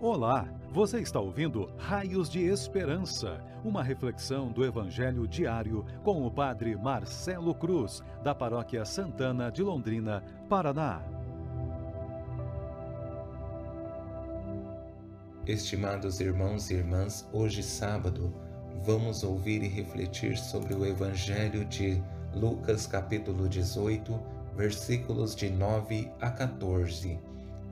Olá, você está ouvindo Raios de Esperança, uma reflexão do Evangelho diário com o Padre Marcelo Cruz, da Paróquia Santana de Londrina, Paraná. Estimados irmãos e irmãs, hoje sábado, vamos ouvir e refletir sobre o Evangelho de Lucas, capítulo 18, versículos de 9 a 14.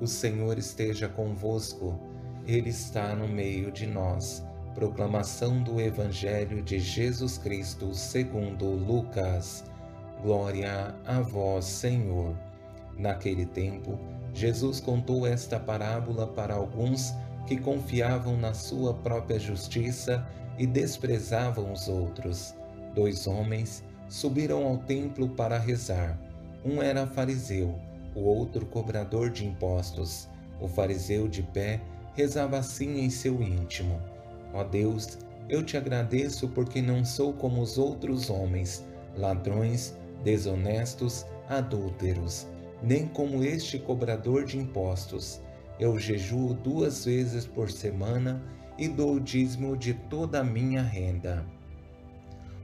O Senhor esteja convosco ele está no meio de nós. Proclamação do Evangelho de Jesus Cristo segundo Lucas. Glória a vós, Senhor. Naquele tempo, Jesus contou esta parábola para alguns que confiavam na sua própria justiça e desprezavam os outros. Dois homens subiram ao templo para rezar. Um era fariseu, o outro cobrador de impostos. O fariseu de pé rezava assim em seu íntimo: Ó Deus, eu te agradeço porque não sou como os outros homens, ladrões, desonestos, adúlteros, nem como este cobrador de impostos. Eu jejuo duas vezes por semana e dou o dízimo de toda a minha renda.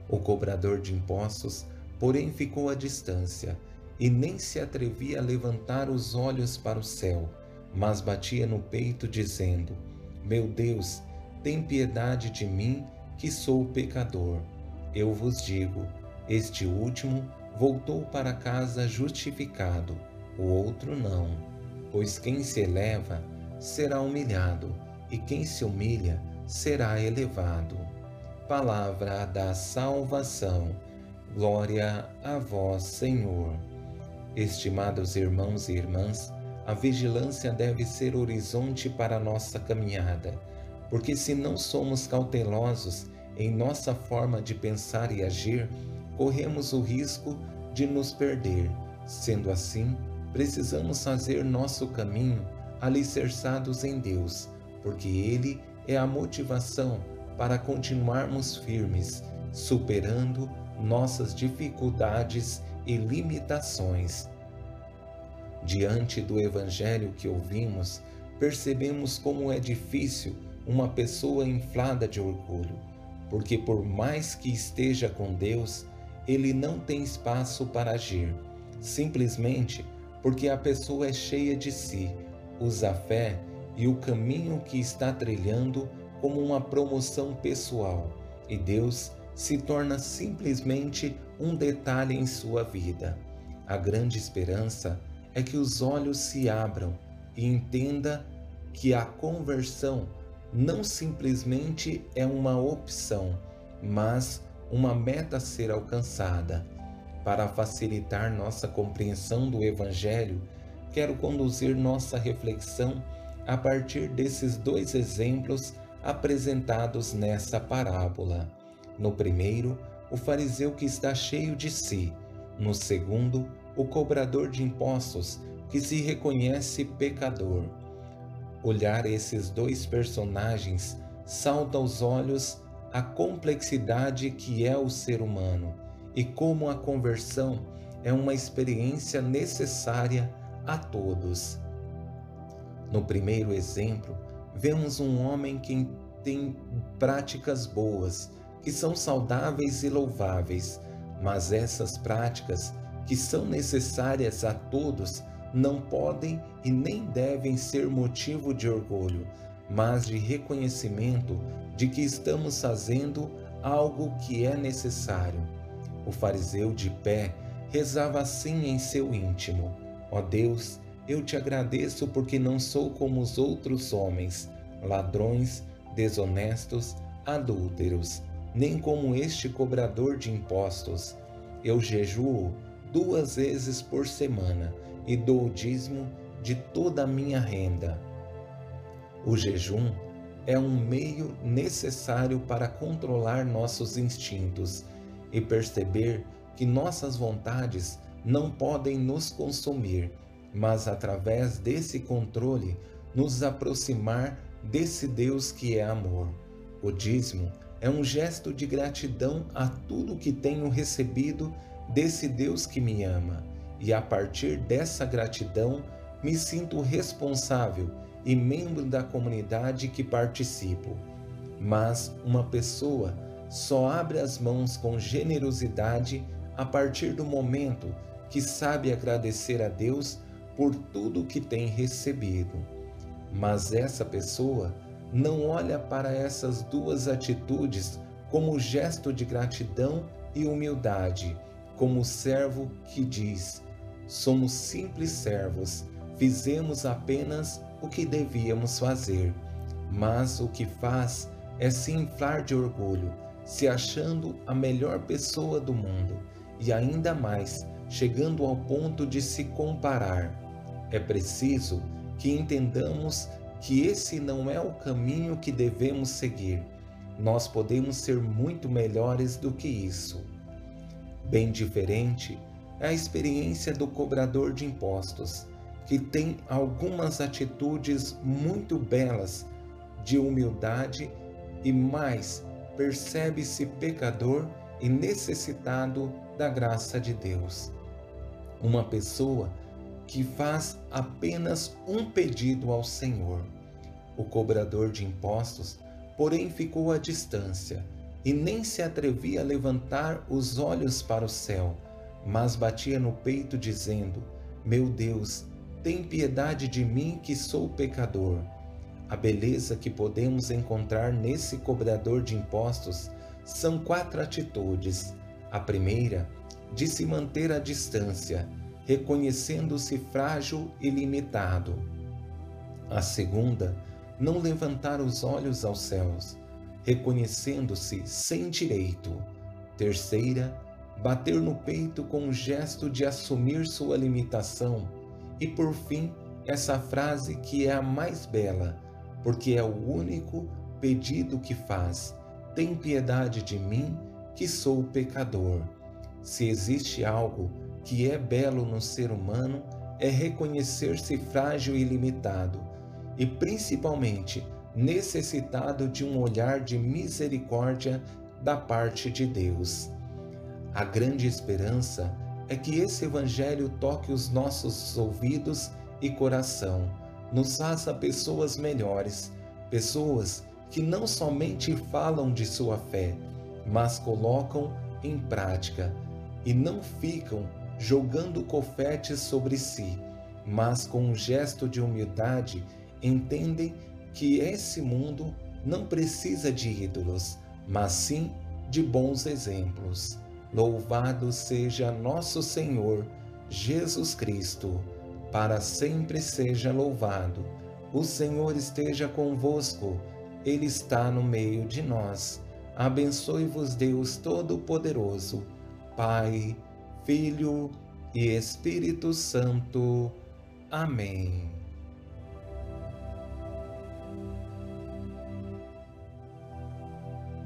O cobrador de impostos, porém, ficou à distância e nem se atrevia a levantar os olhos para o céu mas batia no peito, dizendo: Meu Deus, tem piedade de mim, que sou pecador. Eu vos digo: este último voltou para casa justificado, o outro não. Pois quem se eleva será humilhado, e quem se humilha será elevado. Palavra da salvação. Glória a vós, Senhor. Estimados irmãos e irmãs, a vigilância deve ser horizonte para a nossa caminhada, porque se não somos cautelosos em nossa forma de pensar e agir, corremos o risco de nos perder. Sendo assim, precisamos fazer nosso caminho alicerçados em Deus, porque Ele é a motivação para continuarmos firmes, superando nossas dificuldades e limitações Diante do evangelho que ouvimos, percebemos como é difícil uma pessoa inflada de orgulho, porque por mais que esteja com Deus, ele não tem espaço para agir, simplesmente porque a pessoa é cheia de si, usa a fé e o caminho que está trilhando como uma promoção pessoal, e Deus se torna simplesmente um detalhe em sua vida. A grande esperança é que os olhos se abram e entenda que a conversão não simplesmente é uma opção, mas uma meta a ser alcançada. Para facilitar nossa compreensão do Evangelho, quero conduzir nossa reflexão a partir desses dois exemplos apresentados nessa parábola. No primeiro, o fariseu que está cheio de si. No segundo, o cobrador de impostos que se reconhece pecador. Olhar esses dois personagens salta aos olhos a complexidade que é o ser humano e como a conversão é uma experiência necessária a todos. No primeiro exemplo, vemos um homem que tem práticas boas, que são saudáveis e louváveis, mas essas práticas que são necessárias a todos não podem e nem devem ser motivo de orgulho, mas de reconhecimento de que estamos fazendo algo que é necessário. O fariseu de pé rezava assim em seu íntimo: Ó oh Deus, eu te agradeço porque não sou como os outros homens, ladrões, desonestos, adúlteros, nem como este cobrador de impostos. Eu jejuo duas vezes por semana e dou o dízimo de toda a minha renda. O jejum é um meio necessário para controlar nossos instintos e perceber que nossas vontades não podem nos consumir, mas através desse controle nos aproximar desse Deus que é amor. O dízimo é um gesto de gratidão a tudo que tenho recebido desse Deus que me ama, e a partir dessa gratidão me sinto responsável e membro da comunidade que participo. Mas uma pessoa só abre as mãos com generosidade a partir do momento que sabe agradecer a Deus por tudo que tem recebido. Mas essa pessoa não olha para essas duas atitudes como gesto de gratidão e humildade, como o servo que diz: Somos simples servos, fizemos apenas o que devíamos fazer. Mas o que faz é se inflar de orgulho, se achando a melhor pessoa do mundo e ainda mais chegando ao ponto de se comparar. É preciso que entendamos que esse não é o caminho que devemos seguir. Nós podemos ser muito melhores do que isso. Bem diferente é a experiência do cobrador de impostos, que tem algumas atitudes muito belas de humildade e mais percebe-se pecador e necessitado da graça de Deus. Uma pessoa que faz apenas um pedido ao Senhor. O cobrador de impostos, porém, ficou à distância e nem se atrevia a levantar os olhos para o céu, mas batia no peito, dizendo: Meu Deus, tem piedade de mim que sou pecador. A beleza que podemos encontrar nesse cobrador de impostos são quatro atitudes. A primeira, de se manter à distância reconhecendo-se frágil e limitado. A segunda, não levantar os olhos aos céus, reconhecendo-se sem direito. Terceira, bater no peito com um gesto de assumir sua limitação. E por fim, essa frase que é a mais bela, porque é o único pedido que faz: Tem piedade de mim, que sou pecador. Se existe algo que é belo no ser humano é reconhecer-se frágil e limitado, e principalmente necessitado de um olhar de misericórdia da parte de Deus. A grande esperança é que esse Evangelho toque os nossos ouvidos e coração, nos faça pessoas melhores, pessoas que não somente falam de sua fé, mas colocam em prática e não ficam jogando confetes sobre si, mas com um gesto de humildade entendem que esse mundo não precisa de ídolos, mas sim de bons exemplos. Louvado seja nosso Senhor Jesus Cristo, para sempre seja louvado. O Senhor esteja convosco, Ele está no meio de nós. Abençoe-vos, Deus Todo-Poderoso, Pai, Filho e Espírito Santo. Amém.